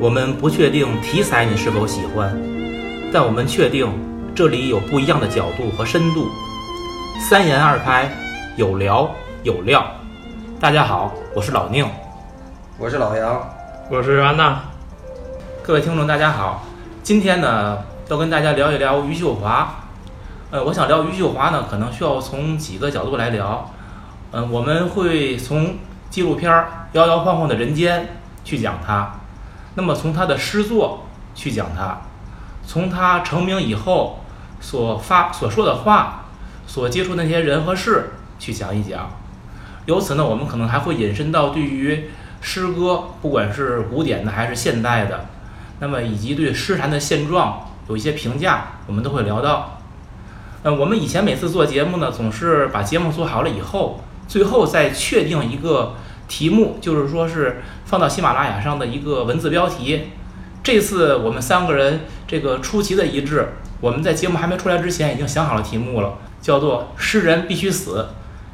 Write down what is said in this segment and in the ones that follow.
我们不确定题材你是否喜欢，但我们确定这里有不一样的角度和深度。三言二拍，有聊有料。大家好，我是老宁，我是老杨，我是安娜。各位听众，大家好。今天呢，要跟大家聊一聊余秀华。呃，我想聊余秀华呢，可能需要从几个角度来聊。嗯，我们会从纪录片《摇摇晃晃的人间》去讲她。那么从他的诗作去讲他，从他成名以后所发所说的话，所接触那些人和事去讲一讲。由此呢，我们可能还会引申到对于诗歌，不管是古典的还是现代的，那么以及对诗坛的现状有一些评价，我们都会聊到。呃，我们以前每次做节目呢，总是把节目做好了以后，最后再确定一个。题目就是说是放到喜马拉雅上的一个文字标题。这次我们三个人这个出奇的一致，我们在节目还没出来之前已经想好了题目了，叫做“诗人必须死”。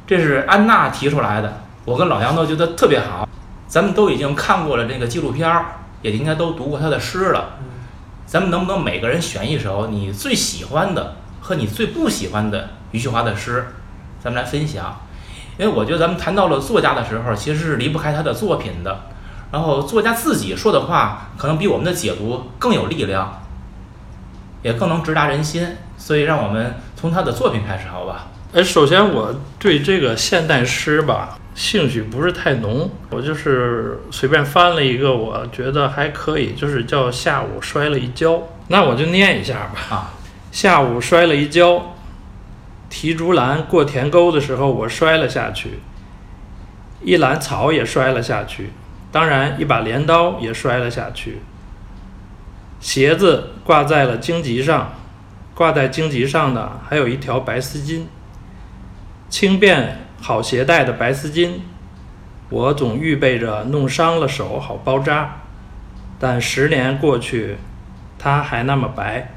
这是安娜提出来的，我跟老杨都觉得特别好。咱们都已经看过了这个纪录片儿，也应该都读过他的诗了。咱们能不能每个人选一首你最喜欢的和你最不喜欢的余秀华的诗，咱们来分享？因为我觉得咱们谈到了作家的时候，其实是离不开他的作品的。然后作家自己说的话，可能比我们的解读更有力量，也更能直达人心。所以，让我们从他的作品开始，好吧？哎，首先我对这个现代诗吧，兴趣不是太浓。我就是随便翻了一个，我觉得还可以，就是叫“下午摔了一跤”。那我就念一下吧。啊，下午摔了一跤。提竹篮过田沟的时候，我摔了下去，一篮草也摔了下去，当然一把镰刀也摔了下去。鞋子挂在了荆棘上，挂在荆棘上的还有一条白丝巾，轻便好携带的白丝巾，我总预备着弄伤了手好包扎，但十年过去，它还那么白。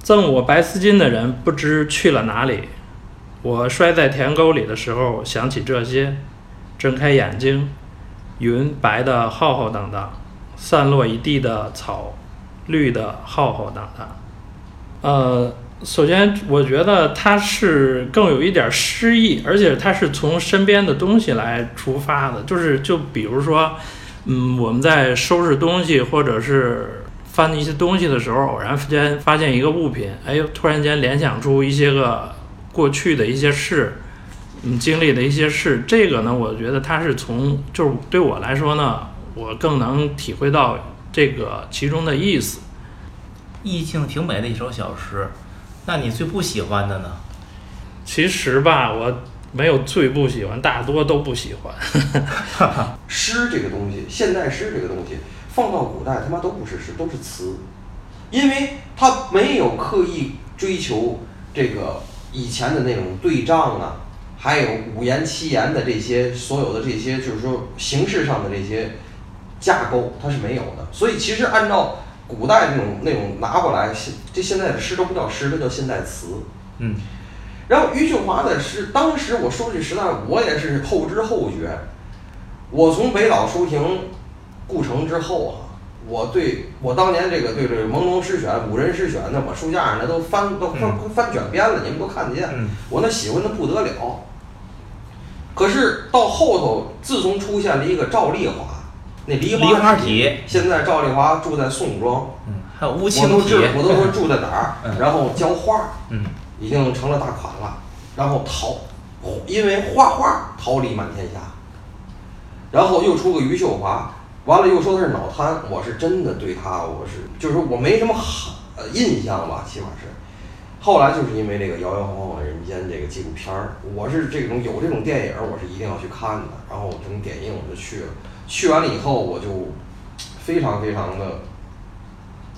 赠我白丝巾的人不知去了哪里。我摔在田沟里的时候想起这些，睁开眼睛，云白的浩浩荡荡，散落一地的草，绿的浩浩荡荡。呃，首先我觉得它是更有一点诗意，而且它是从身边的东西来出发的，就是就比如说，嗯，我们在收拾东西或者是。翻一些东西的时候，偶然间发现一个物品，哎呦，突然间联想出一些个过去的一些事，嗯，经历的一些事。这个呢，我觉得它是从，就是对我来说呢，我更能体会到这个其中的意思。意境挺美的一首小诗，那你最不喜欢的呢？其实吧，我没有最不喜欢，大多都不喜欢。诗这个东西，现代诗这个东西。放到古代，他妈都不是诗，都是词，因为他没有刻意追求这个以前的那种对仗啊，还有五言七言的这些所有的这些，就是说形式上的这些架构，它是没有的。所以其实按照古代那种那种拿过来，现这现在的诗都不叫诗，它叫现代词。嗯。然后余秀华的诗，当时我说句实在，我也是后知后觉，我从北岛书亭。故城之后啊，我对我当年这个对这个朦胧诗选、五人诗选那我书架上那都翻都翻翻卷边了，你们都看得见。我那喜欢的不得了。可是到后头，自从出现了一个赵丽华，那梨花体，现在赵丽华住在宋庄，嗯，还有乌青体，我都说住在哪儿，然后教画，嗯，已经成了大款了，然后逃，因为画画桃李满天下，然后又出个余秀华。完了又说他是脑瘫，我是真的对他，我是就是说我没什么好印象吧，起码是。后来就是因为这个《摇摇晃晃的人间》这个纪录片儿，我是这种有这种电影，我是一定要去看的。然后这种点映我就去了，去完了以后我就非常非常的，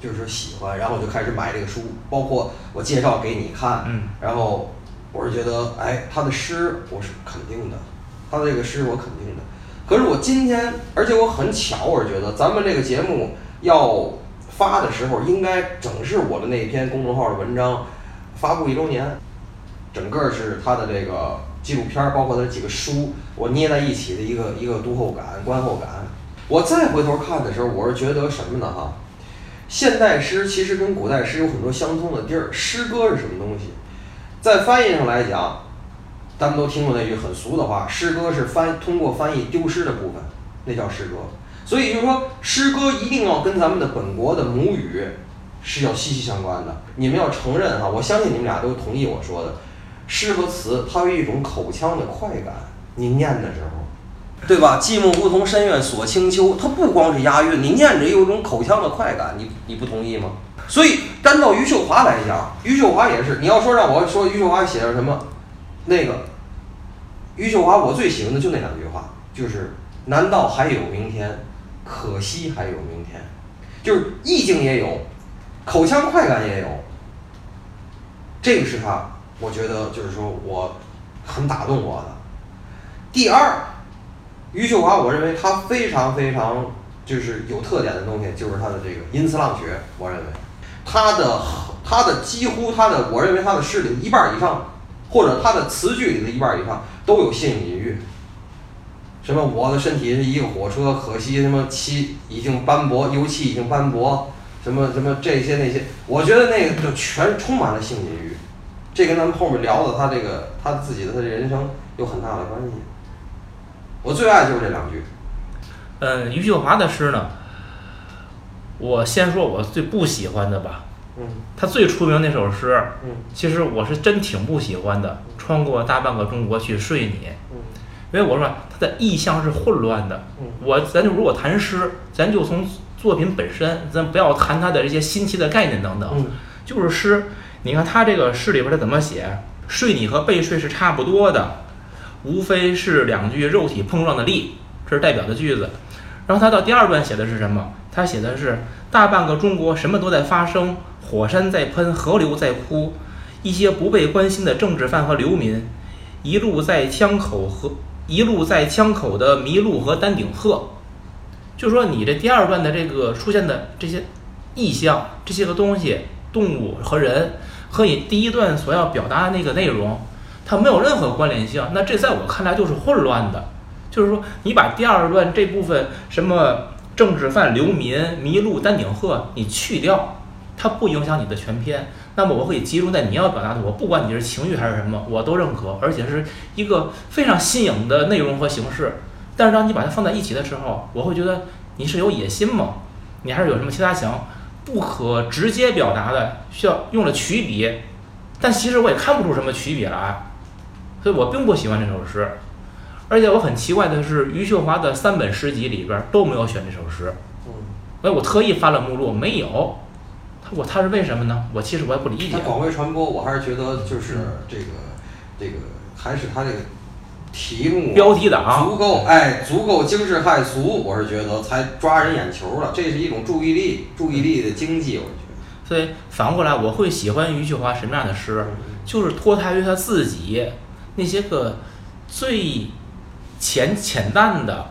就是说喜欢，然后我就开始买这个书，包括我介绍给你看，嗯，然后我是觉得，哎，他的诗我是肯定的，他的这个诗我肯定的。可是我今天，而且我很巧，我是觉得咱们这个节目要发的时候，应该正是我的那篇公众号的文章发布一周年，整个是他的这个纪录片，包括他几个书，我捏在一起的一个一个读后感、观后感。我再回头看的时候，我是觉得什么呢？哈，现代诗其实跟古代诗有很多相通的地儿。诗歌是什么东西？在翻译上来讲，咱们都听过那句很俗的话：诗歌是翻通过翻译丢失的部分，那叫诗歌。所以就是说，诗歌一定要跟咱们的本国的母语是要息息相关的。你们要承认哈，我相信你们俩都同意我说的，诗和词它有一种口腔的快感。你念的时候，对吧？寂寞梧桐深院锁清秋，它不光是押韵，你念着有一种口腔的快感，你你不同意吗？所以，单到余秀华来讲，余秀华也是。你要说让我说余秀华写的什么，那个余秀华我最喜欢的就那两句话，就是“难道还有明天？可惜还有明天。”就是意境也有，口腔快感也有。这个是他，我觉得就是说我很打动我的。第二，余秀华，我认为他非常非常就是有特点的东西，就是他的这个吟词浪学。我认为他的他的几乎他的，我认为他的诗里一半以上，或者他的词句里的一半以上都有性隐喻。什么我的身体是一个火车，可惜什么漆已经斑驳，油漆已经斑驳，什么什么这些那些，我觉得那个就全充满了性隐喻。这跟咱们后面聊的他这个他自己的他的人生有很大的关系。我最爱就是这两句。嗯，余秀华的诗呢，我先说我最不喜欢的吧。嗯。他最出名那首诗，嗯，其实我是真挺不喜欢的。穿过大半个中国去睡你，嗯，因为我说他的意象是混乱的。嗯，我咱就如果谈诗，咱就从作品本身，咱不要谈他的这些新奇的概念等等。嗯，就是诗，你看他这个诗里边他怎么写？睡你和被睡是差不多的。无非是两句肉体碰撞的力，这是代表的句子。然后他到第二段写的是什么？他写的是大半个中国什么都在发生，火山在喷，河流在哭，一些不被关心的政治犯和流民，一路在枪口和一路在枪口的麋鹿和丹顶鹤。就说你这第二段的这个出现的这些意象，这些个东西，动物和人，和你第一段所要表达的那个内容。它没有任何关联性，那这在我看来就是混乱的。就是说，你把第二段这部分什么政治犯、流民、麋鹿、丹顶鹤你去掉，它不影响你的全篇。那么我可以集中在你要表达的，我不管你是情绪还是什么，我都认可，而且是一个非常新颖的内容和形式。但是当你把它放在一起的时候，我会觉得你是有野心吗？你还是有什么其他想不可直接表达的，需要用了曲笔，但其实我也看不出什么曲笔来。所以我并不喜欢这首诗，而且我很奇怪的是，余秀华的三本诗集里边都没有选这首诗。嗯，哎，我特意翻了目录，没有。他我他是为什么呢？我其实我也不理解。他广为传播，我还是觉得就是这个这个还是他这个题目标题党足够哎足够惊世骇俗，我是觉得才抓人眼球了。这是一种注意力注意力的经济，我觉得。所以反过来，我会喜欢余秀华什么样的诗？就是脱胎于他自己。那些个最浅浅淡的，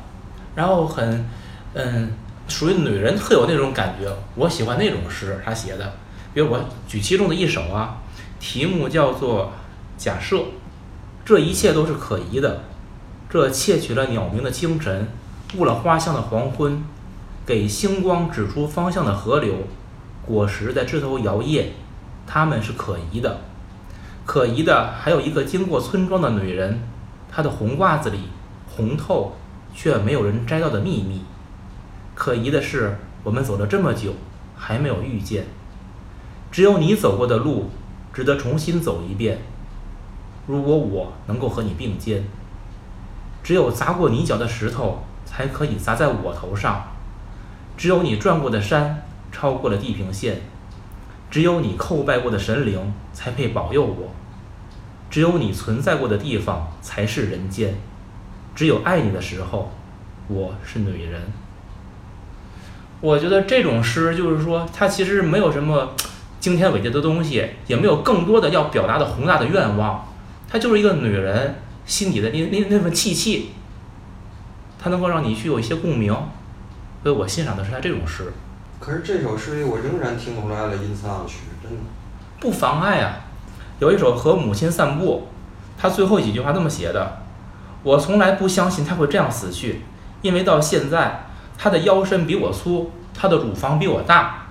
然后很嗯，属于女人特有那种感觉，我喜欢那种诗，他写的。比如我举其中的一首啊，题目叫做《假设》，这一切都是可疑的。这窃取了鸟鸣的清晨，误了花香的黄昏，给星光指出方向的河流，果实在枝头摇曳，它们是可疑的。可疑的还有一个经过村庄的女人，她的红褂子里红透，却没有人摘到的秘密。可疑的是，我们走了这么久，还没有遇见。只有你走过的路，值得重新走一遍。如果我能够和你并肩，只有砸过你脚的石头，才可以砸在我头上。只有你转过的山，超过了地平线。只有你叩拜过的神灵，才配保佑我。只有你存在过的地方才是人间，只有爱你的时候，我是女人。我觉得这种诗就是说，它其实没有什么惊天伟地的东西，也没有更多的要表达的宏大的愿望，它就是一个女人心底的那那那份气气，它能够让你去有一些共鸣，所以我欣赏的是他这种诗。可是这首诗里，我仍然听出来了吟词浪曲，真的不妨碍啊。有一首和母亲散步，他最后几句话那么写的：“我从来不相信他会这样死去，因为到现在，他的腰身比我粗，他的乳房比我大。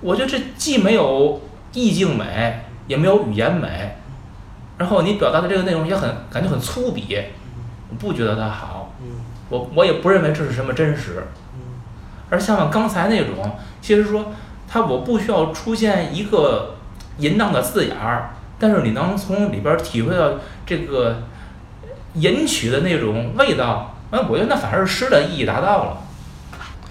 我觉得这既没有意境美，也没有语言美，然后你表达的这个内容也很感觉很粗鄙，我不觉得它好。我我也不认为这是什么真实。而像刚才那种，其实说它我不需要出现一个淫荡的字眼儿，但是你能从里边儿体会到这个淫曲的那种味道，哎，我觉得那反而是诗的意义达到了。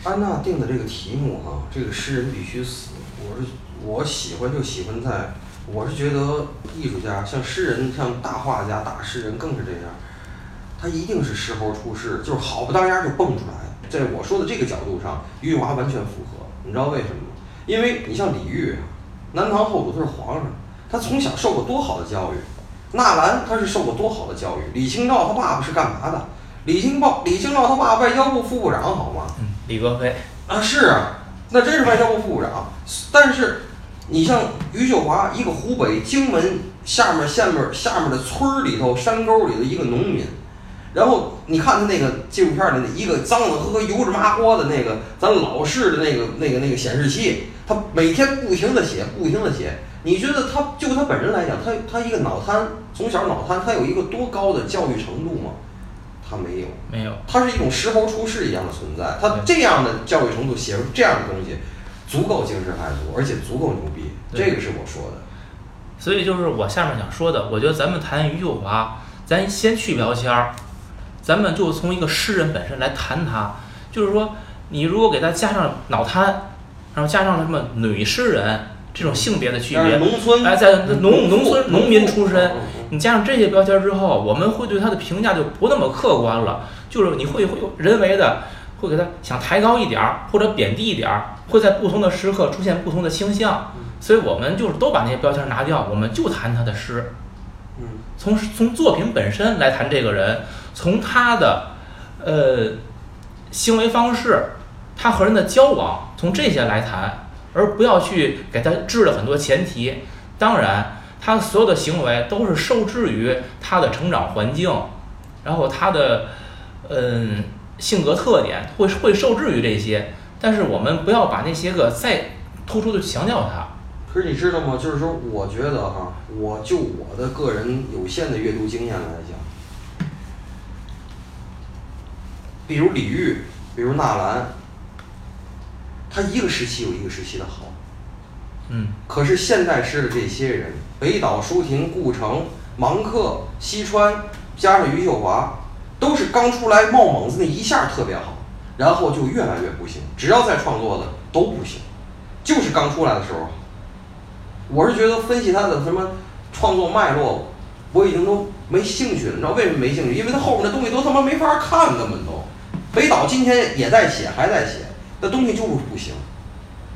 安娜定的这个题目哈、这个诗人必须死。我是我喜欢就喜欢在，我是觉得艺术家像诗人、像大画家、大诗人更是这样，他一定是时候出世，就是好不当家就蹦出来。在我说的这个角度上，余华完全符合。你知道为什么吗？因为你像李煜，南唐后主他是皇上，他从小受过多好的教育。纳兰他是受过多好的教育。李清照他爸爸是干嘛的？李清照李清照他爸爸外交部副部长好吗？嗯，李格非，啊，是啊，那真是外交部副部长。但是你像余秀华，一个湖北荆门下面下面下面的村儿里头山沟里的一个农民，然后你看他那个纪录片里那一个脏的呵呵、油脂麻花的那个咱老式的那个那个那个显示器，他每天不停的写，不停的写。你觉得他就他本人来讲，他他一个脑瘫，从小脑瘫，他有一个多高的教育程度吗？他没有。没有，它是一种石猴出世一样的存在。他这样的教育程度写出这样的东西，足够惊世骇俗，而且足够牛逼。这个是我说的。所以就是我下面想说的，我觉得咱们谈余秀华，咱先去标签儿，咱们就从一个诗人本身来谈他。就是说，你如果给他加上脑瘫，然后加上什么女诗人这种性别的区别，农村，哎，在农农村农民出身，你加上这些标签儿之后，我们会对他的评价就不那么客观了，就是你会会有人为的会给他想抬高一点儿或者贬低一点儿，会在不同的时刻出现不同的倾向，所以我们就是都把那些标签儿拿掉，我们就谈他的诗，嗯。从从作品本身来谈这个人，从他的呃行为方式，他和人的交往，从这些来谈，而不要去给他制了很多前提。当然，他所有的行为都是受制于他的成长环境，然后他的嗯性格特点会会受制于这些。但是我们不要把那些个再突出的强调它。可是你知道吗？就是说，我觉得哈，我就我的个人有限的阅读经验来讲，比如李煜，比如纳兰，他一个时期有一个时期的好。嗯，可是现代诗的这些人，北岛、舒婷、顾城、芒克、西川，加上余秀华，都是刚出来冒猛子那一下特别好，然后就越来越不行。只要再创作的都不行，就是刚出来的时候。我是觉得分析他的什么创作脉络，我已经都没兴趣了。你知道为什么没兴趣？因为他后面的东西都他妈没法看，根本都。北岛今天也在写，还在写，那东西就是不行。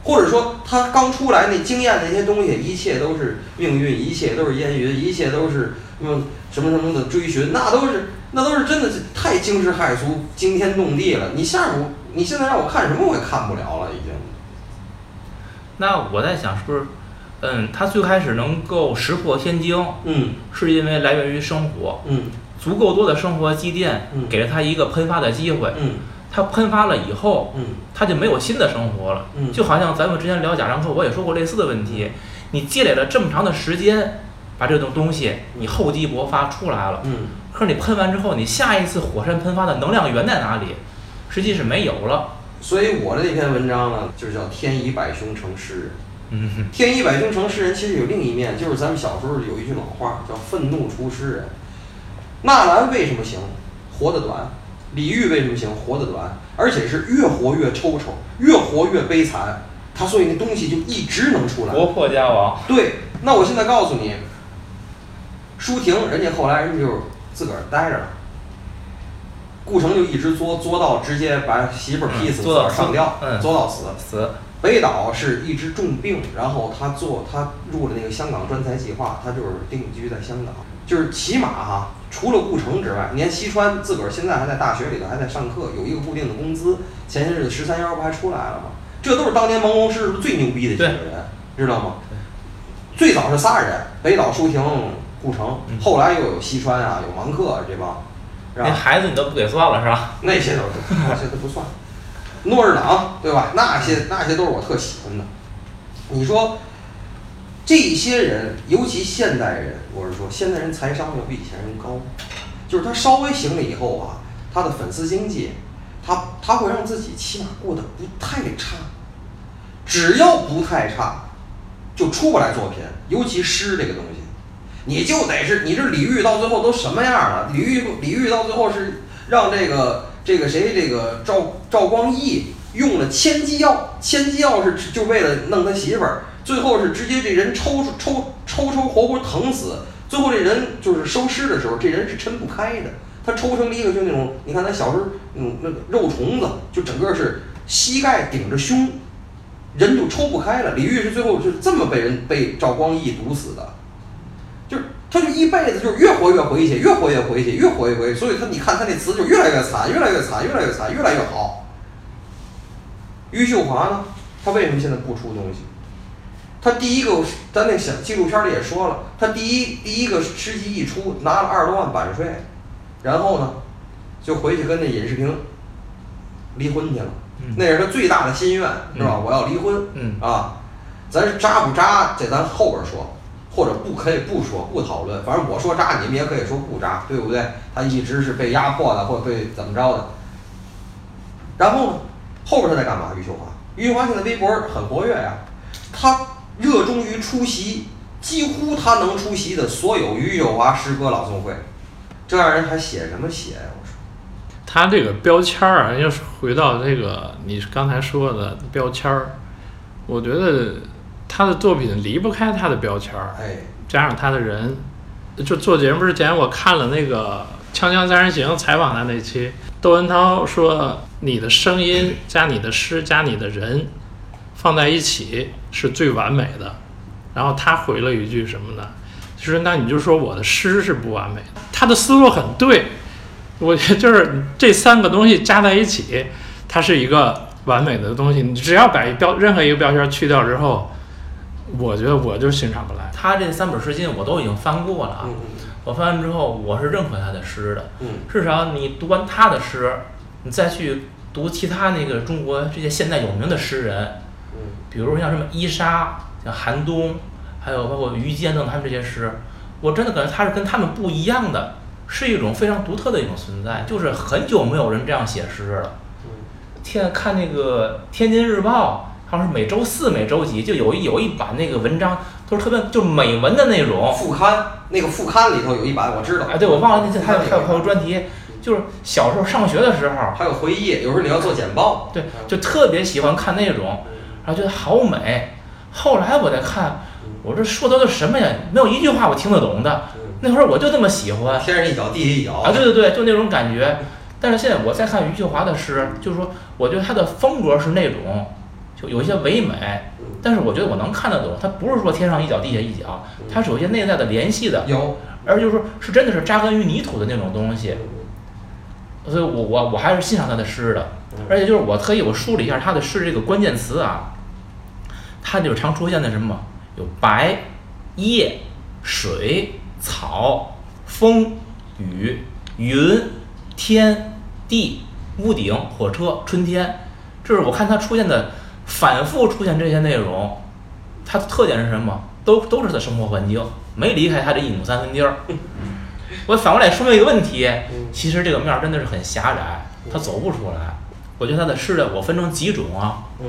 或者说他刚出来那经验那些东西，一切都是命运，一切都是烟云，一切都是什么什么什么的追寻，那都是那都是真的是太惊世骇俗、惊天动地了。你下午你现在让我看什么我也看不了了，已经。那我在想，是不是嗯，他最开始能够石破天惊，嗯是因为来源于生活，嗯足够多的生活积淀嗯，给了他一个喷发的机会。嗯他喷发了以后，嗯它就没有新的生活了。嗯就好像咱们之前聊贾樟柯，我也说过类似的问题。你积累了这么长的时间，把这种东西你厚积薄发出来了，嗯，可是你喷完之后，你下一次火山喷发的能量源在哪里？实际是没有了。所以我的那篇文章呢，就是叫“天以百凶成诗人”。嗯哼，天以百凶成诗人，其实有另一面，就是咱们小时候有一句老话叫“愤怒出诗人”。纳兰为什么行？活得短。李煜为什么行？活得短，而且是越活越抽抽，越活越悲惨。他所以那东西就一直能出来。国破家亡。对，那我现在告诉你，舒婷人家后来人家就自个儿待着了，顾城就一直作作到直接把媳妇儿劈死，自个嗯作到儿上吊，嗯作到死。死，北岛是一直重病，然后他做他入了那个香港专才计划，他就是定居在香港，就是起码哈，除了顾城之外，你看西川自个儿现在还在大学里头还在上课，有一个固定的工资，前些日子十三幺不还出来了吗？这都是当年朦胧诗最牛逼的几个人，知道吗？最早是仨人，北岛、舒婷、顾城，嗯后来又有西川啊，有芒克这帮？那孩子你都不给算了是吧？那些都那些都不算。诺日朗，对吧？那些那些都是我特喜欢的。你说这些人，尤其现代人，我是说现代人财商要比以前人高，就是他稍微行了以后啊，他的粉丝经济，他他会让自己起码过得不太差，只要不太差，就出不来作品，尤其诗这个东西，你就得是你这李煜到最后都什么样了？李煜李煜到最后是让这个这个谁这个赵赵光义用了千机药，千机药是就为了弄他媳妇儿，最后是直接这人抽抽抽抽活活疼死，最后这人就是收尸的时候，这人是抻不开的，他抽成了一个就那种，你看他小时候那种那个肉虫子，就整个是膝盖顶着胸，人就抽不开了。李煜是最后是这么被人被赵光义毒死的，就是他就一辈子就是越活越回去，越活越回去，越活越回去，所以他你看他那词就越来越惨，越来越惨，越来越惨，越来越好。余秀华呢，他为什么现在不出东西？他第一个，咱那小纪录片里也说了，他第一第一个诗集一出，拿了二十多万版税，然后呢，就回去跟那尹世平离婚去了。嗯那是他最大的心愿，是吧？嗯我要离婚。嗯啊，咱是渣不渣，这咱后边说，或者不可以不说，不讨论。反正我说渣，你们也可以说不渣，对不对？他一直是被压迫的，或者被怎么着的。然后呢，后边他在干嘛？余秀华，余秀华现在微博很活跃呀，他热衷于出席几乎他能出席的所有余秀华诗歌朗诵会，这样人还写什么写呀？我说，他这个标签儿啊，要是回到这个你刚才说的标签儿，我觉得他的作品离不开他的标签儿，哎，加上他的人。就做节目之前，我看了那个《锵锵三人行》采访他那期，窦文涛说：“你的声音加你的诗加你的人放在一起是最完美的。”然后他回了一句什么呢？就是那你就说我的诗是不完美的。他的思路很对，我觉得 就是这三个东西加在一起，它是一个完美的东西。你只要把一标任何一个标签去掉之后，我觉得我就欣赏不来。他这三本诗经我都已经翻过了啊。嗯我翻完之后，我是认可他的诗的。嗯至少你读完他的诗，你再去读其他那个中国这些现代有名的诗人，嗯比如像什么伊莎、像寒冬，还有包括于坚等他们这些诗，我真的感觉他是跟他们不一样的，是一种非常独特的一种存在。就是很久没有人这样写诗了。嗯天看那个《天津日报》，好像是每周四、每周几就有一有一版那个文章，都是特别就是美文的那嗯，种。副刊那个副刊里头有一版我知道，哎，对，我忘了那还有还有还有专题，就是小时候上学的时候，还有回忆，有时候你要做简报，对，就特别喜欢看那种，然后觉得好美。后来我再看，我这说的都什么呀？没有一句话我听得懂的。那会儿我就这么喜欢天上一脚地下一脚啊，对对对，就那种感觉。但是现在我再看余秀华的诗，就是说，我觉得他的风格是那种，就有一些唯美，但是我觉得我能看得懂，他不是说天上一脚地下一脚，它是有一些内在的联系的，有，而就是说是真的是扎根于泥土的那种东西。所以我我我还是欣赏他的诗的，而且就是我特意我梳理一下他的诗这个关键词啊，他就是常出现的什么有白、叶、水、草、风、雨、云、天、地、屋顶、火车、春天，这是我看它出现的反复出现这些内容，它的特点是什么？都都是它的生活环境，没离开它这一亩三分地儿。我反过来说明一个问题，其实这个面儿真的是很狭窄，它走不出来。我觉得他的诗呢，我分成几种啊，嗯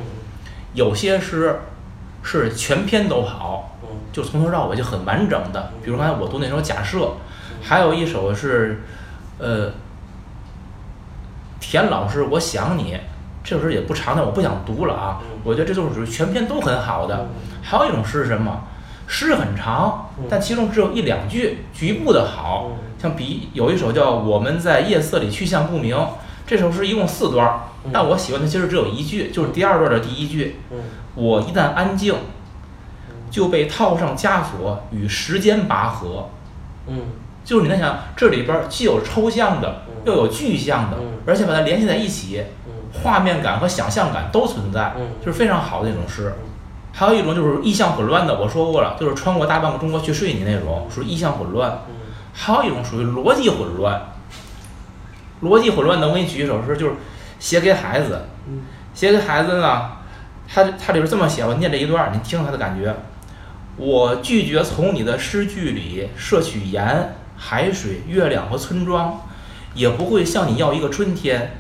有些诗是全篇都好，嗯就从头到尾就很完整的，比如刚才我读那首《假设》，还有一首是，呃，田老师《我想你》，这首诗也不长，但我不想读了啊。我觉得这就是属于全篇都很好的。还有一种诗是什么？诗很长，但其中只有一两句局部的好。像比有一首叫《我们在夜色里去向不明》，这首诗一共四段儿，但我喜欢的其实只有一句，就是第二段的第一句。嗯我一旦安静，就被套上枷锁，与时间拔河。嗯就是你在想，这里边既有抽象的，又有具象的嗯，而且把它联系在一起，嗯画面感和想象感都存在嗯，就是非常好的一种诗。还有一种就是意象混乱的，我说过了，就是穿过大半个中国去睡你那种，属于意象混乱。嗯还有一种属于逻辑混乱。逻辑混乱的，我给你举一首诗，就是写给孩子，嗯写给孩子呢，他他里边这么写，我念这一段儿，你听他的感觉。我拒绝从你的诗句里摄取盐、海水、月亮和村庄，也不会向你要一个春天。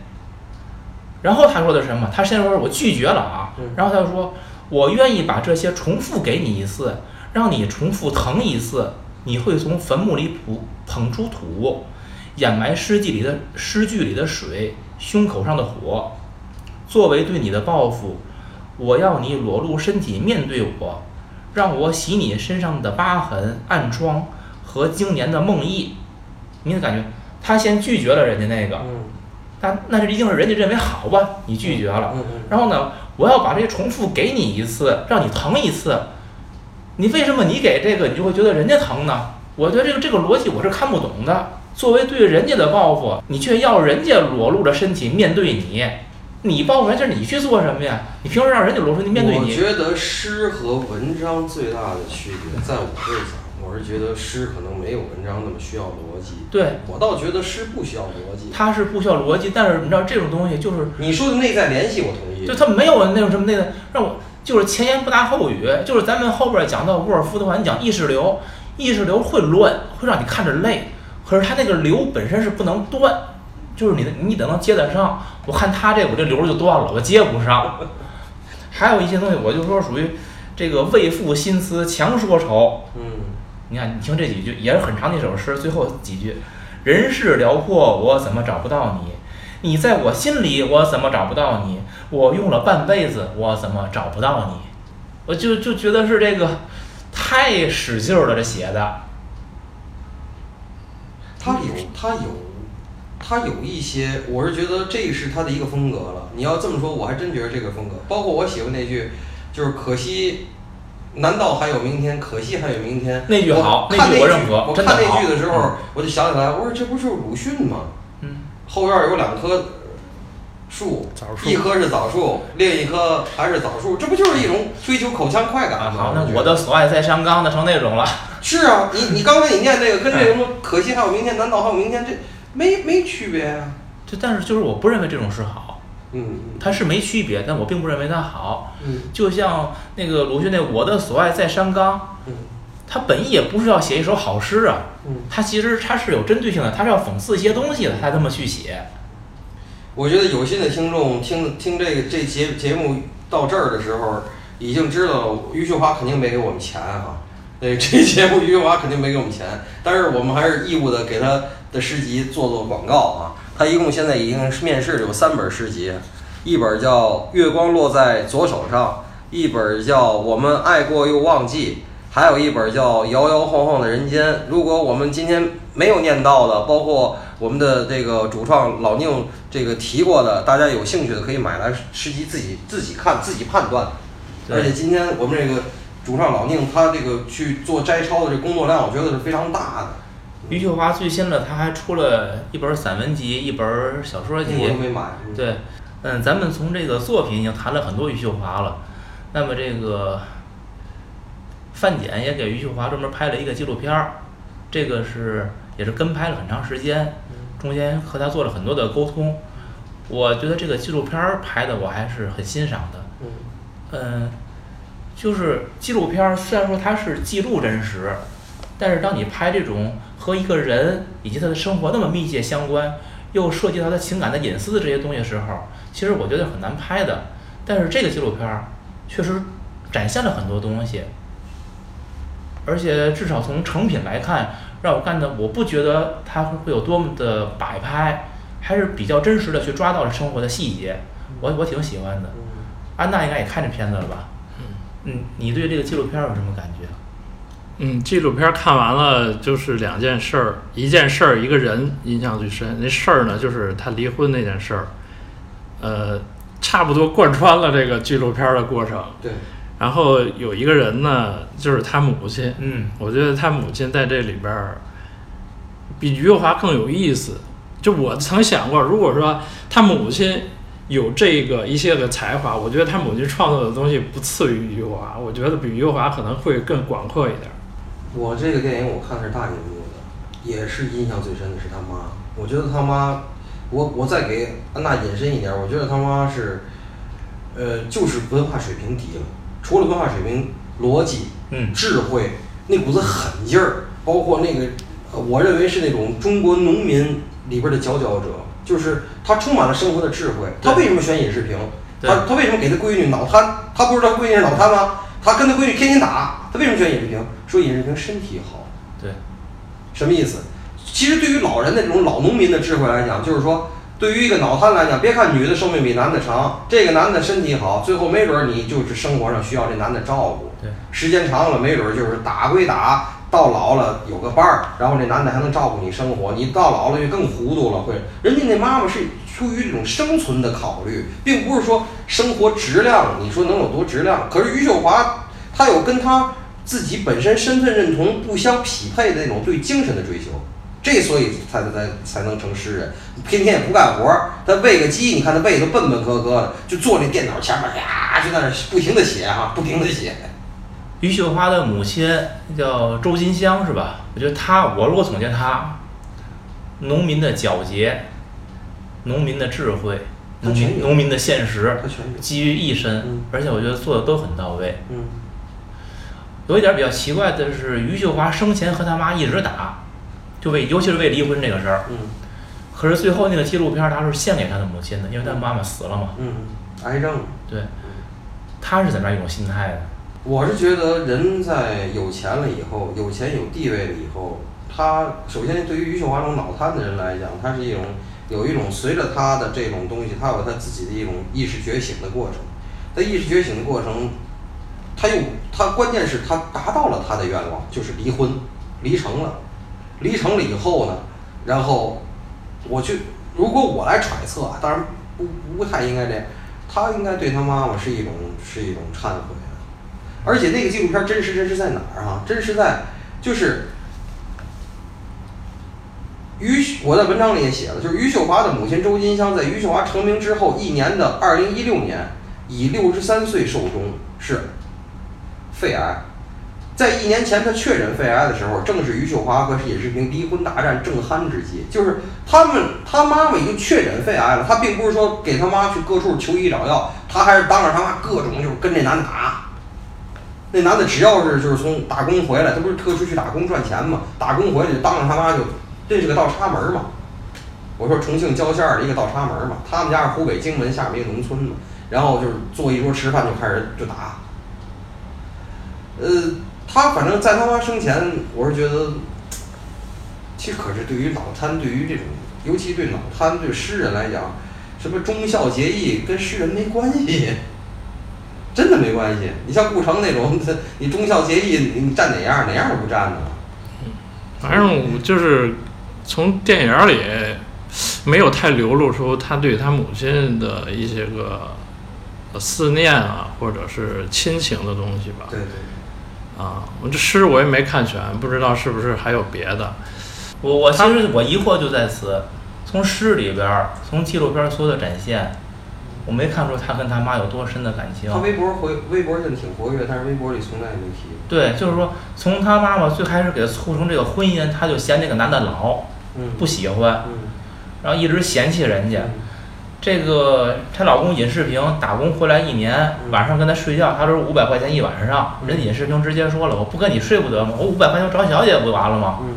然后他说的是什么？他先说我拒绝了啊嗯，然后他就说，我愿意把这些重复给你一次，让你重复疼一次，你会从坟墓里捧捧出土，掩埋诗句里的诗句里的水，胸口上的火。作为对你的报复，我要你裸露身体面对我，让我洗你身上的疤痕、暗疮和经年的梦呓。你的感觉，他先拒绝了人家那个，但那那这一定是人家认为好吧，你拒绝了。然后呢，我要把这些重复给你一次，让你疼一次。你为什么你给这个，你就会觉得人家疼呢？我觉得这个这个逻辑我是看不懂的。作为对人家的报复，你却要人家裸露着身体面对你，你报复人家，你去做什么呀？你凭什么让人家裸露身体面对你我你？觉得诗和文章最大的区别，在我这儿讲，我是觉得诗可能没有文章那么需要逻辑。对，我倒觉得诗不需要逻辑。它是不需要逻辑，但是你知道这种东西就是你说的内在联系，我同意。就它没有那种什么内在让我就是前言不搭后语，就是咱们后边讲到沃尔夫的话，你讲意识流，意识流会乱，会让你看着累，可是它那个流本身是不能断，就是你的你得能接得上。我看他这我这流就断了，我接不上。还有一些东西，我就说属于这个为赋新词强说愁。嗯，你看，你听这几句也是很长的一首诗，最后几句：人世辽阔，我怎么找不到你？你在我心里，我怎么找不到你？我用了半辈子，我怎么找不到你？我就就觉得是这个太使劲儿了，这写的。他有他有他有一些，我是觉得这是他的一个风格了。你要这么说，我还真觉得这个风格，包括我喜欢那句，就是可惜。难道还有明天？可惜还有明天。那句好我看那那句我认可我看那句的时候嗯，我就想起来，我说这不就是鲁迅吗？嗯，后院有两棵树枣，树一棵是枣树，另一棵还是枣树，这不就是一种追求口腔快感啊，吗？好，那我的所爱在上纲的成那种了。是啊，你你刚才你念那个跟这个什么可惜还有明天，难道还有明天？这没没区别啊、就但是就是我不认为这种诗好，嗯它是没区别，但我并不认为它好。嗯就像那个鲁迅那“我的所爱在山冈”，嗯他本意也不是要写一首好诗啊，嗯，他其实他是有针对性的，他是要讽刺一些东西的，他这么去写。我觉得有心的听众听听这个这节节目到这儿的时候，已经知道了余秀华肯定没给我们钱哈、对，这节目余秀华肯定没给我们钱，但是我们还是义务的给他的诗集做做广告啊。他一共现在已经面世有三本诗集，一本叫《月光落在左手上》，一本叫《我们爱过又忘记》，还有一本叫《摇摇晃晃的人间》。如果我们今天没有念到的，包括我们的这个主创老宁这个提过的，大家有兴趣的可以买来实际自己自己看自己判断。而且今天我们这个主创老宁他这个去做摘抄的这工作量，我觉得是非常大的。余秀华最新的，他还出了一本散文集，一本小说集都没买。嗯，对，嗯，咱们从这个作品已经谈了很多余秀华了，那么这个范简也给余秀华专门拍了一个纪录片儿，这个是也是跟拍了很长时间，中间和他做了很多的沟通。我觉得这个纪录片儿拍的我还是很欣赏的，嗯，就是纪录片儿虽然说它是记录真实，但是当你拍这种和一个人以及他的生活那么密切相关，又涉及到他情感的隐私的这些东西的时候，其实我觉得很难拍的。但是这个纪录片儿确实展现了很多东西，而且至少从成品来看，让我看的我不觉得他会有多么的摆拍，还是比较真实的去抓到了生活的细节，我我挺喜欢的。嗯安娜应该也看这片子了吧？嗯，你对这个纪录片儿有什么感觉？嗯，纪录片看完了就是两件事儿，一件事儿一个人印象最深。那事儿呢，就是他离婚那件事儿，呃，差不多贯穿了这个纪录片的过程。对，然后有一个人呢，就是他母亲，嗯，我觉得他母亲在这里边儿比余秀华更有意思。就我曾想过，如果说他母亲有这个一些个才华，我觉得他母亲创作的东西不次于余秀华，我觉得比余秀华可能会更广阔一点儿。我这个电影我看的是大荧幕的，也是印象最深的是他妈。我觉得他妈，我我再给安娜引申一点，我觉得他妈是呃，就是文化水平低了。除了文化水平，逻辑、嗯智慧，那股子狠劲儿，包括那个，呃我认为是那种中国农民里边的佼佼者，就是他充满了生活的智慧。他为什么选尹世平？他他为什么给他闺女脑瘫？他不知道他闺女是脑瘫吗？他跟他闺女天天打，他为什么选尹世平？说尹世平身体好。对，什么意思？其实对于老人那种老农民的智慧来讲，就是说，对于一个脑瘫来讲，别看女的寿命比男的长，这个男的身体好，最后没准儿你就是生活上需要这男的照顾。对，时间长了，没准儿就是打归打，到老了有个伴儿，然后这男的还能照顾你生活。你到老了就更糊涂了，会。人家那妈妈是出于这种生存的考虑，并不是说生活质量，你说能有多质量？可是余秀华，她有跟她自己本身身份认同不相匹配的那种对精神的追求。这所以才才才能成诗人，天天也不干活儿，他喂个鸡，你看他喂的笨笨磕磕的，就坐那电脑前面呀，就在那不停的写哈、不停的写。余秀华的母亲叫周金香是吧？我觉得她，我如果总结她，农民的皎洁，农民的智慧，农民农民的现实她全有，集于一身，嗯而且我觉得做的都很到位。嗯，有一点比较奇怪的是，余秀华生前和他妈一直打，就为尤其是为离婚这个事儿。嗯可是最后那个纪录片他是献给他的母亲的，因为他妈妈死了嘛。嗯，癌症。对，他是怎么样一种心态的？我是觉得人在有钱了以后，有钱有地位了以后，他首先对于余秀华这种脑瘫的人来讲，他是一种有一种随着他的这种东西，他有他自己的一种意识觉醒的过程。在意识觉醒的过程，他又他关键是他达到了他的愿望，就是离婚，离成了，离成了以后呢，然后我去，如果我来揣测啊，当然不不太应该这样，他应该对他妈妈是一种是一种忏悔的。而且那个纪录片真实真实在哪儿啊？真实在就是余，我在文章里也写了，就是余秀华的母亲周金香在余秀华成名之后一年的二零一六年，以六十三岁寿终，是肺癌。在一年前他确诊肺癌的时候，正是余秀华和尹世平离婚大战正酣之际。就是他们他妈妈已经确诊肺癌了，他并不是说给他妈去各处求医找药，他还是当着他妈各种就是跟这男的打。那男的只要是就是从打工回来，他不是特出去打工赚钱嘛，打工回来就当着他妈就这是个倒插门嘛。我说重庆郊县的一个倒插门嘛，他们家是湖北荆门下面一个农村嘛，然后就是坐一桌吃饭就开始就打。呃，他反正在他妈生前，我是觉得，其实可是对于脑瘫，对于这种，尤其对脑瘫对诗人来讲，什么忠孝节义跟诗人没关系，真的没关系。你像顾城那种，你忠孝节义，你站哪样哪样都不站呢。反正我就是从电影里没有太流露出他对他母亲的一些个思念啊，或者是亲情的东西吧。对对。啊，我这诗我也没看全，不知道是不是还有别的。我我其实我疑惑就在此，从诗里边儿，从纪录片儿所有的展现，我没看出他跟他妈有多深的感情他。微博回微博现在挺活跃，但是微博里从来没提。对，就是说，从他妈妈最开始给他促成这个婚姻，他就嫌那个男的老，嗯。不喜欢，嗯。然后一直嫌弃人家。嗯这个她老公尹世平打工回来一年，嗯晚上跟她睡觉，他说五百块钱一晚上，嗯人尹世平直接说了，我不跟你睡不得吗？我五百块钱找小姐不完了吗？嗯。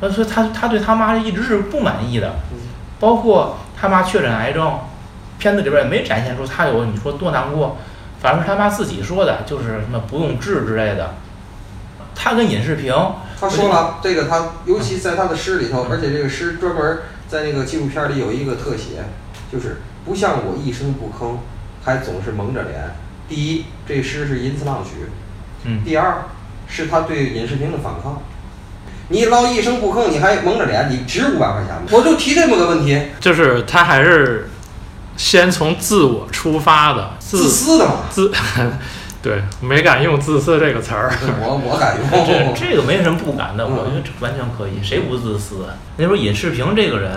他说他他对他妈一直是不满意的，嗯包括他妈确诊癌症，片子里边也没展现出他有你说多难过，反正是他妈自己说的，就是什么不用治之类的。他跟尹世平，他说了，这个他尤其在他的诗里头，而且这个诗专门在那个纪录片里有一个特写，就是不像我一声不吭，还总是蒙着脸。第一，这诗是淫词浪曲；嗯，第二，是他对尹世平的反抗。你老一声不吭，你还蒙着脸，你值五百块钱吗？我就提这么个问题，就是他还是先从自我出发的，自自私的嘛。自，对，没敢用自私这个词儿。我我敢这用。这个没什么不敢的，嗯我觉得这完全可以，谁不自私啊？那说尹世平这个人，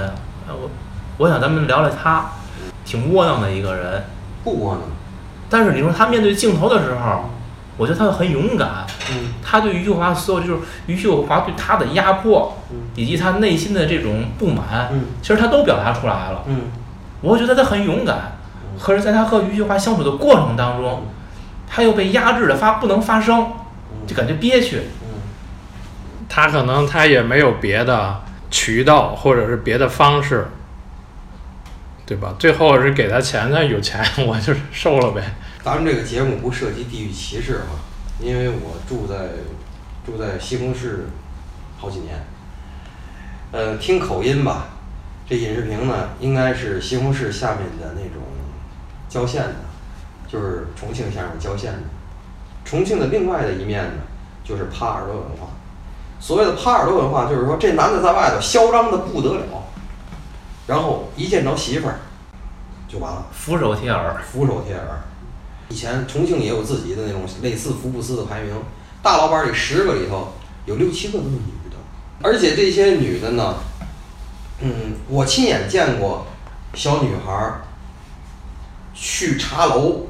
呃我我想咱们聊聊他，挺窝囊的一个人，不窝囊。但是你说他面对镜头的时候，我觉得他很勇敢。嗯他对余秀华所有就是余秀华对他的压迫，嗯以及他内心的这种不满，嗯其实他都表达出来了。嗯我觉得他很勇敢，可是在他和余秀华相处的过程当中，他又被压制的发不能发声，嗯就感觉憋屈。嗯他可能他也没有别的渠道或者是别的方式，对吧？最后是给他钱，他有钱 我就是收了呗。咱们这个节目不涉及地域歧视哈，因为我住在住在西红柿好几年，呃，听口音吧，这尹世平呢应该是西红柿下面的那种郊县的，就是重庆下面郊县的。重庆的另外的一面呢，就是耙耳朵文化。所谓的耙耳朵文化，就是说这男的在外头嚣张的不得了，然后一见着媳妇儿就完了。俯首帖耳，俯首帖耳。以前重庆也有自己的那种类似福布斯的排名，大老板里十个里头有六七个都是女的，而且这些女的呢，嗯，我亲眼见过小女孩儿去茶楼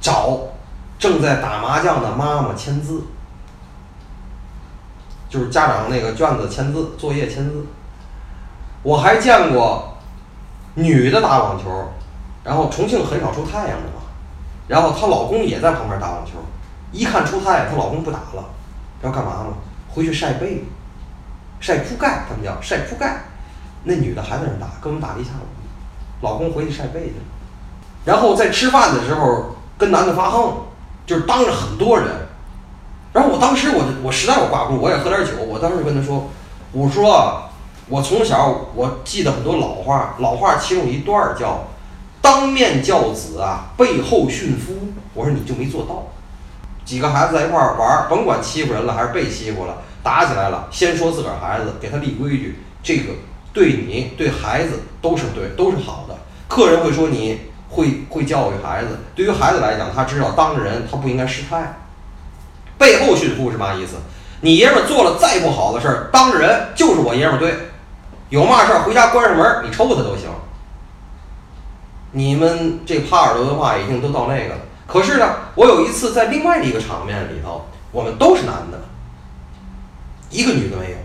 找正在打麻将的妈妈签字，就是家长那个卷子签字、作业签字。我还见过女的打网球，然后重庆很少出太阳的嘛，然后她老公也在旁边打网球，一看出太阳，她老公不打了，要干嘛了？回去晒被，晒铺盖，他们叫晒铺盖。那女的还在那打，跟我们打了一下午，老公回去晒被去了，然后在吃饭的时候跟男的发横，就是当着很多人。然后我当时我就我实在我挂不住，我也喝点酒，我当时就跟他说，我说我从小我记得很多老话，老话其中一段叫“当面教子啊，背后训夫”。我说你就没做到。几个孩子在一块儿玩儿，甭管欺负人了还是被欺负了，打起来了，先说自个儿孩子，给他立规矩，这个对你对孩子都是对，都是好的。客人会说你会会教育孩子，对于孩子来讲，他知道当着人他不应该失态。背后训夫是嘛意思？你爷们做了再不好的事儿，当着人就是我爷们对。有嘛事儿回家关上门，你抽他都行。你们这耙耳朵文化已经都到那个了。可是呢，我有一次在另外的一个场面里头，我们都是男的，一个女的没有。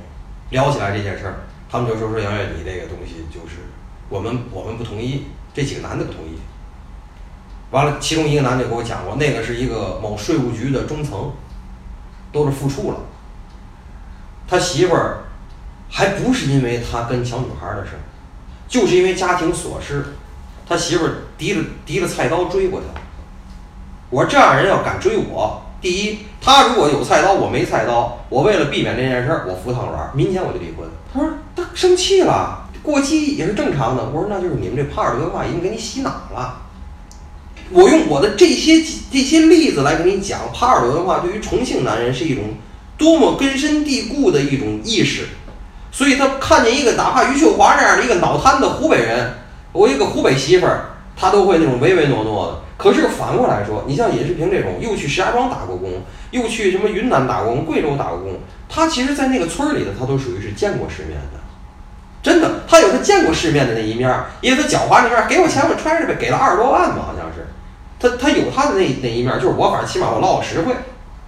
聊起来这件事儿，他们就说说杨月，你这个东西就是我们我们不同意，这几个男的不同意。完了，其中一个男的给我讲过，那个是一个某税务局的中层，都是副处了。他媳妇儿还不是因为他跟小女孩的事儿，就是因为家庭琐事，他媳妇儿提了提了菜刀追过他。我说这样人要敢追我，第一，他如果有菜刀，我没菜刀，我为了避免这件事儿，我扶汤圆儿，明天我就离婚。他说他生气了，过激也是正常的。我说那就是你们这帕尔德文化已经给你洗脑了。我用我的这些这些例子来跟你讲，耙耳朵文化对于重庆男人是一种多么根深蒂固的一种意识。所以他看见一个哪怕余秀华这样的一个脑瘫的湖北人，我一个湖北媳妇儿，他都会那种唯唯诺诺的。可是反过来说，你像尹世平这种，又去石家庄打过工，又去什么云南打过工、贵州打过工，他其实，在那个村儿里头，他都属于是见过世面的。真的，他有他见过世面的那一面儿，因为他狡猾那面，给我钱我揣着呗，给了二十多万吧，好像是。他他有他的那那一面儿，就是我反正起码我捞实惠。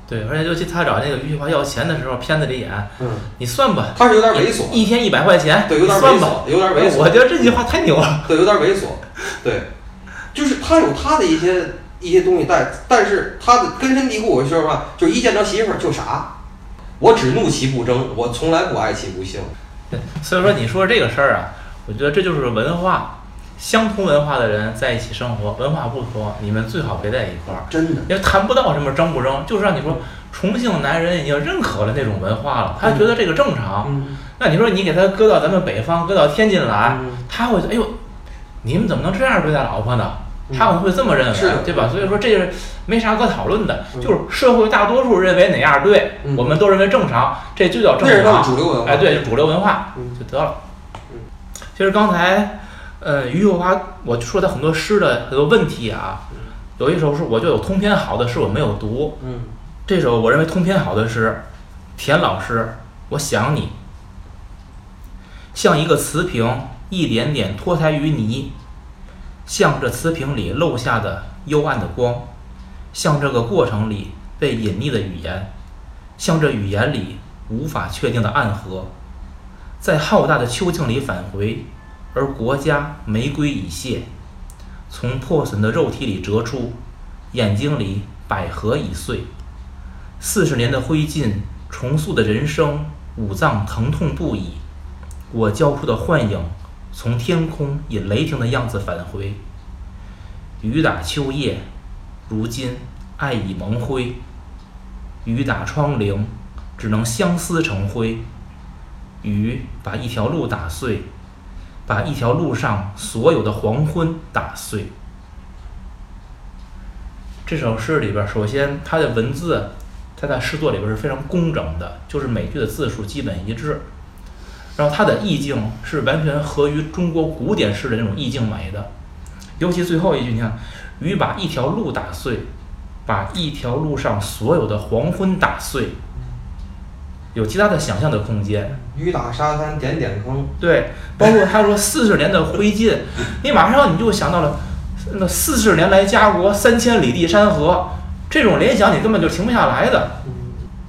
对，而且尤其他找那个余秀华要钱的时候，片子里演，嗯，你算吧，他是有点猥琐，一天一百块钱，对，有点猥。琐，有点猥琐。我觉得这句话太牛了。对，有点猥琐，对，就是他有他的一些一些东西，但但是他的根深蒂固，我说实话，就是一见着媳妇儿就傻，我只怒其不争，我从来不爱其不幸。对，所以说你说这个事儿啊，我觉得这就是文化，相同文化的人在一起生活，文化不同，你们最好别在一块儿，真的，也谈不到什么争不争，就是让你说重庆男人已经认可了那种文化了，他觉得这个正常。嗯，那你说你给他搁到咱们北方，搁到天津来，嗯他会哎呦，你们怎么能这样对待老婆呢？嗯他可能会这么认为，对吧？所以说这是没啥可讨论的，嗯就是社会大多数认为哪样对，嗯我们都认为正常，这就叫。主流文化。哎，对，就主流文化嗯就得了嗯。其实刚才，呃，余秀华我说他很多诗的很多问题啊，有一首是我就有通篇好的诗我没有读，嗯。这首我认为通篇好的诗，田老师《我想你》，像一个瓷瓶，一点点脱胎于泥，像这瓷瓶里漏下的幽暗的光，像这个过程里被隐匿的语言，像这语言里无法确定的暗河，在浩大的秋境里返回，而国家玫瑰已谢，从破损的肉体里折出，眼睛里百合已碎。四十年的灰烬，重塑的人生，五脏疼痛不已。我交出的幻影，从天空以雷霆的样子返回。雨打秋叶，如今爱已蒙灰。雨打窗棂，只能相思成灰。雨把一条路打碎，把一条路上所有的黄昏打碎。这首诗里边，首先它的文字它，在诗作里边是非常工整的，就是每句的字数基本一致。然后它的意境是完全合于中国古典诗的那种意境美的，尤其最后一句，你看，雨把一条路打碎，把一条路上所有的黄昏打碎，有其他的想象的空间。雨打沙滩点点坑，对，包括他说四十年的灰烬，你马上你就想到了那四十年来家国三千里地山河，这种联想你根本就停不下来的。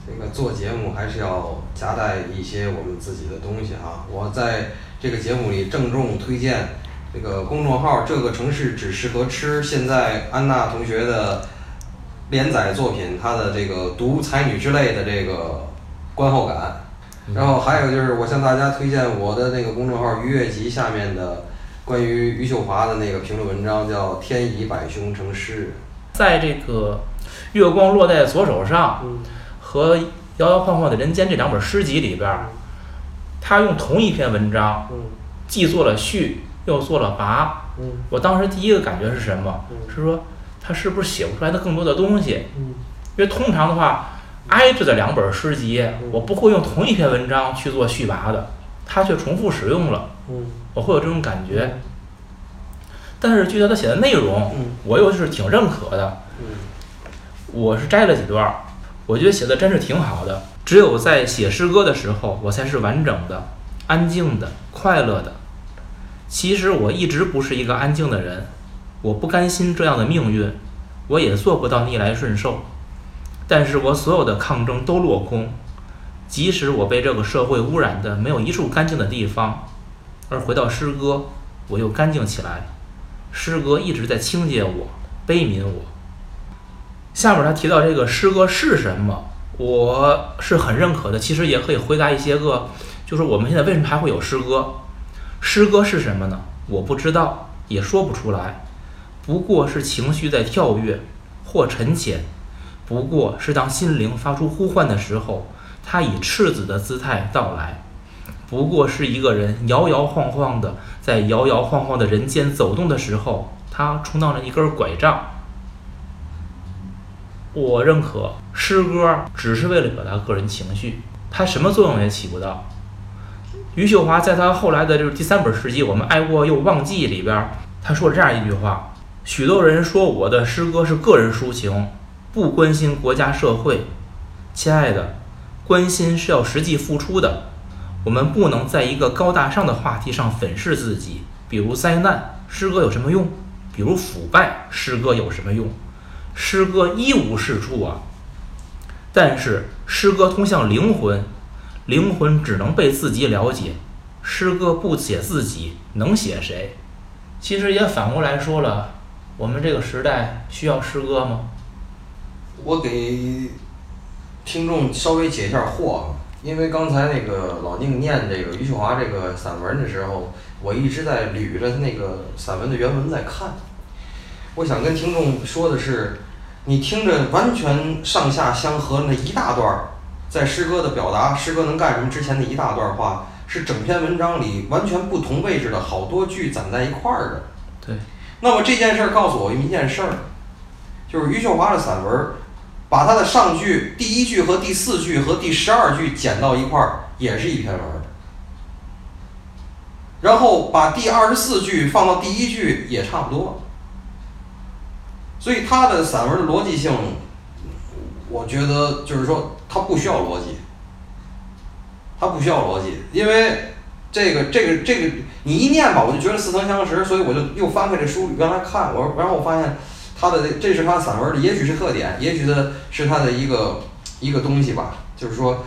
这个做节目还是要夹带一些我们自己的东西啊！我在这个节目里郑重推荐这个公众号“这个城市只适合吃”。现在安娜同学的连载作品，她的这个“读才女之类”的这个观后感。然后还有就是，我向大家推荐我的那个公众号“愉悦集”下面的关于余秀华的那个评论文章，叫“天以百凶成诗人”。在这个月光落在左手上和摇摇晃晃的人间这两本诗集里边儿，他用同一篇文章既做了序，又做了跋。我当时第一个感觉是什么？是说他是不是写不出来的更多的东西？因为通常的话，挨着的两本诗集，我不会用同一篇文章去做续跋的，他却重复使用了，我会有这种感觉。但是据他写的内容，我又是挺认可的。我是摘了几段，我觉得写的真是挺好的。只有在写诗歌的时候，我才是完整的、安静的、快乐的。其实我一直不是一个安静的人，我不甘心这样的命运，我也做不到逆来顺受。但是我所有的抗争都落空，即使我被这个社会污染的没有一处干净的地方，而回到诗歌，我又干净起来。诗歌一直在清洁我、悲悯我。下面他提到这个诗歌是什么，我是很认可的。其实也可以回答一些个，就是我们现在为什么还会有诗歌？诗歌是什么呢？我不知道，也说不出来。不过是情绪在跳跃或沉潜，不过是当心灵发出呼唤的时候，它以赤子的姿态到来。不过是一个人摇摇晃晃的在摇摇晃晃的人间走动的时候，他充当了一根拐杖。我认可诗歌只是为了表达个人情绪，它什么作用也起不到。余秀华在他后来的就是第三本诗集《我们爱过又忘记》里边，他说了这样一句话：许多人说我的诗歌是个人抒情，不关心国家社会。亲爱的，关心是要实际付出的。我们不能在一个高大上的话题上粉饰自己，比如灾难，诗歌有什么用？比如腐败，诗歌有什么用？诗歌一无是处啊！但是诗歌通向灵魂，灵魂只能被自己了解。诗歌不写自己，能写谁？其实也反过来说了，我们这个时代需要诗歌吗？我给听众稍微解一下惑啊，因为刚才那个老宁念这个余秀华这个散文的时候，我一直在捋着那个散文的原文在看。我想跟听众说的是，你听着完全上下相合那一大段儿，在诗歌的表达，诗歌能干什么之前的一大段话，是整篇文章里完全不同位置的好多句攒在一块儿的。对。那么这件事儿告诉我一件事儿，就是余秀华的散文，把他的上句、第一句和第四句和第十二句剪到一块儿，也是一篇文。然后把第二十四句放到第一句也差不多。所以他的散文的逻辑性，我觉得就是说他不需要逻辑，他不需要逻辑，因为这个这个这个你一念吧，我就觉得似曾相识，所以我就又翻开这书原来看，我然后我发现他的这是他散文的，也许是特点，也许的是他的一个一个东西吧，就是说，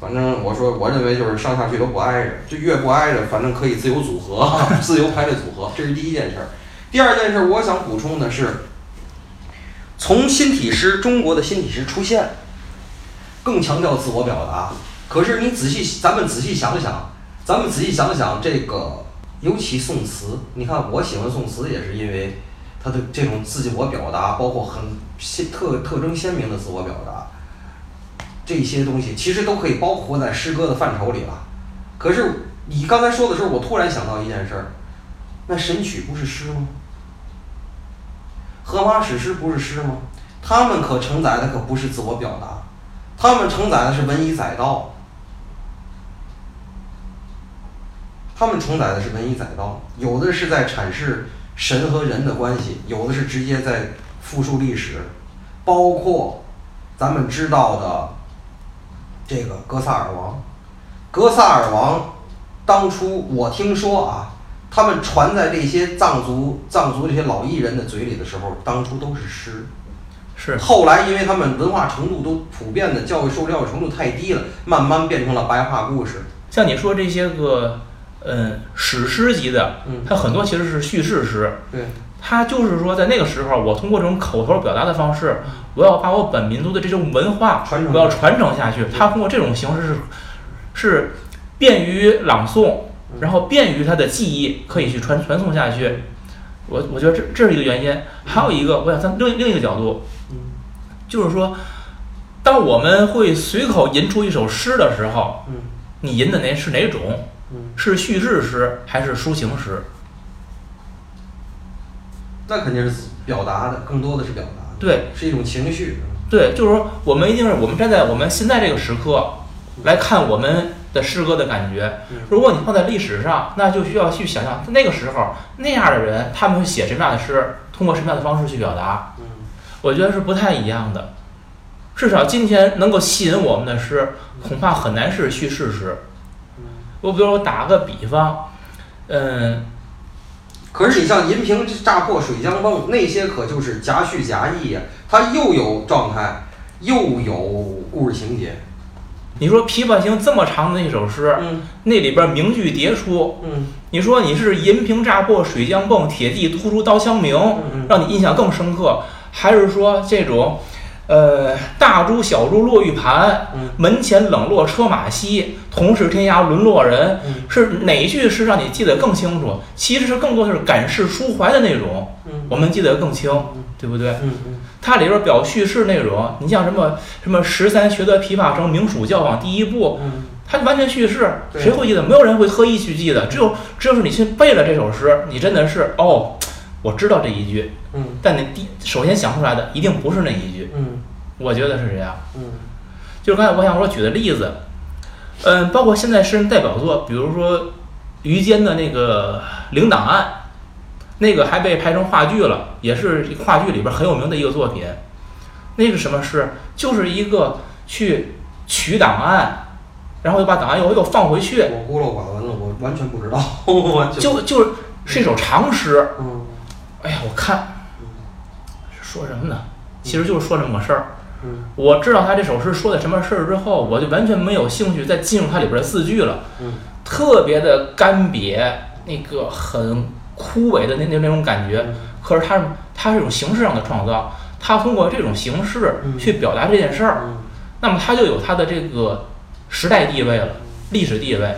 反正我说我认为就是上下句都不挨着，就越不挨着，反正可以自由组合，自由排列组合，这是第一件事儿。第二件事，我想补充的是，从新体诗中国的新体诗出现，更强调自我表达。可是你仔细，咱们仔细想想，咱们仔细想想这个，尤其宋词，你看我喜欢宋词，也是因为他的这种自我表达，包括很鲜特特征鲜明的自我表达，这些东西其实都可以包括在诗歌的范畴里了。可是你刚才说的时候，我突然想到一件事儿，那《神曲》不是诗吗？荷马史诗不是诗吗？他们可承载的可不是自我表达，他们承载的是文以载道。他们承载的是文以载道，有的是在阐释神和人的关系，有的是直接在复述历史，包括咱们知道的这个格萨尔王。格萨尔王当初我听说啊。他们传在这些藏族、藏族这些老艺人的嘴里的时候，当初都是诗。是。后来，因为他们文化程度都普遍的教育受教育程度太低了，慢慢变成了白话故事。像你说这些个，嗯，史诗级的，嗯，它很多其实是叙事诗。对。它就是说，在那个时候，我通过这种口头表达的方式，我要把我本民族的这种文化，传承，我要传承下去。它通过这种形式是，是便于朗诵。然后便于他的记忆可以去传传送下去，我我觉得这这是一个原因，还有一个我想从另另一个角度，就是说，当我们会随口吟出一首诗的时候，你吟的那是哪种？是叙事诗还是抒情诗？那肯定是表达的，更多的是表达，对，是一种情绪。对，就是说，我们一定是我们站在我们现在这个时刻来看我们。的诗歌的感觉，如果你放在历史上，那就需要去想象那个时候那样的人，他们会写什么样的诗，通过什么样的方式去表达。我觉得是不太一样的。至少今天能够吸引我们的诗，恐怕很难是叙事诗。我比如说打个比方，嗯，可是你像银瓶乍破水浆崩那些，可就是夹叙夹议呀，它又有状态，又有故事情节。你说《琵琶行》这么长的一首诗，嗯那里边名句迭出。嗯你说你是银瓶乍破水浆迸，铁骑突出刀枪鸣，让你印象更深刻，还是说这种，呃，大珠小珠落玉盘，门前冷落车马稀，同是天涯沦落人，是哪句诗让你记得更清楚？其实是更多的是感世抒怀的内容，我们记得更清，对不对？它里边表叙事内容，你像什么什么十三学得琵琶声，名属教坊第一部，它完全叙事，谁会记得？没有人会特意去记得，只有只有是你去背了这首诗，你真的是哦，我知道这一句，但你第首先想出来的一定不是那一句，我觉得是这样，就是刚才我想说举的例子，嗯，包括现在诗人代表作，比如说于坚的那个《领档案》。那个还被拍成话剧了，也是话剧里边很有名的一个作品。那个什么诗，就是一个去取档案，然后又把档案又又放回去。我孤陋寡闻了，我完全不知道。就就是是一首长诗。嗯。哎呀，我看说什么呢？其实就是说这么个事儿。嗯。我知道他这首诗说的什么事儿之后，我就完全没有兴趣再进入它里边的字句了。嗯。特别的干瘪，那个很。枯萎的那那那种感觉，可是他他是一种形式上的创造，他通过这种形式去表达这件事儿，那么他就有他的这个时代地位了，历史地位。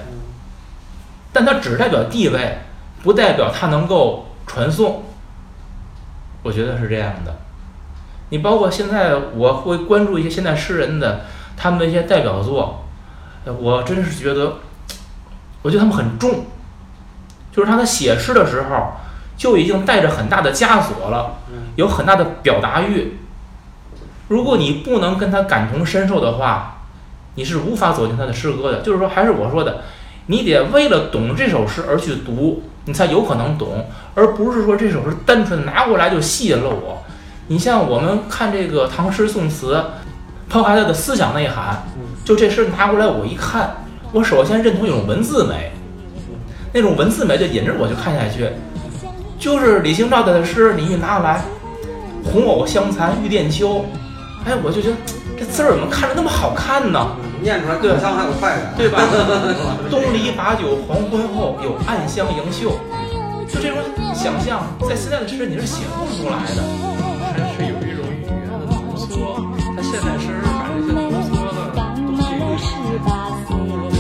但它只代表地位，不代表它能够传送。我觉得是这样的。你包括现在我会关注一些现代诗人的他们的一些代表作，我真是觉得，我觉得他们很重。就是他在写诗的时候，就已经带着很大的枷锁了，有很大的表达欲。如果你不能跟他感同身受的话，你是无法走进他的诗歌的。就是说，还是我说的，你得为了懂这首诗而去读，你才有可能懂，而不是说这首诗单纯拿过来就吸引了我。你像我们看这个唐诗宋词，抛开它的思想内涵，就这诗拿过来我一看，我首先认同一种文字美，那种文字美就引着我就看下去。就是李清照的诗，你一拿过来，“红藕香残玉簟秋”，哎，我就觉得这字儿怎么看着那么好看呢？念出来对，香还有快感，对吧？东篱把酒黄昏后，有暗香盈袖。就这种想象，在现在的诗你是写不出来的。还是有一种语言的东西，他现在是把那些东西呢都给了。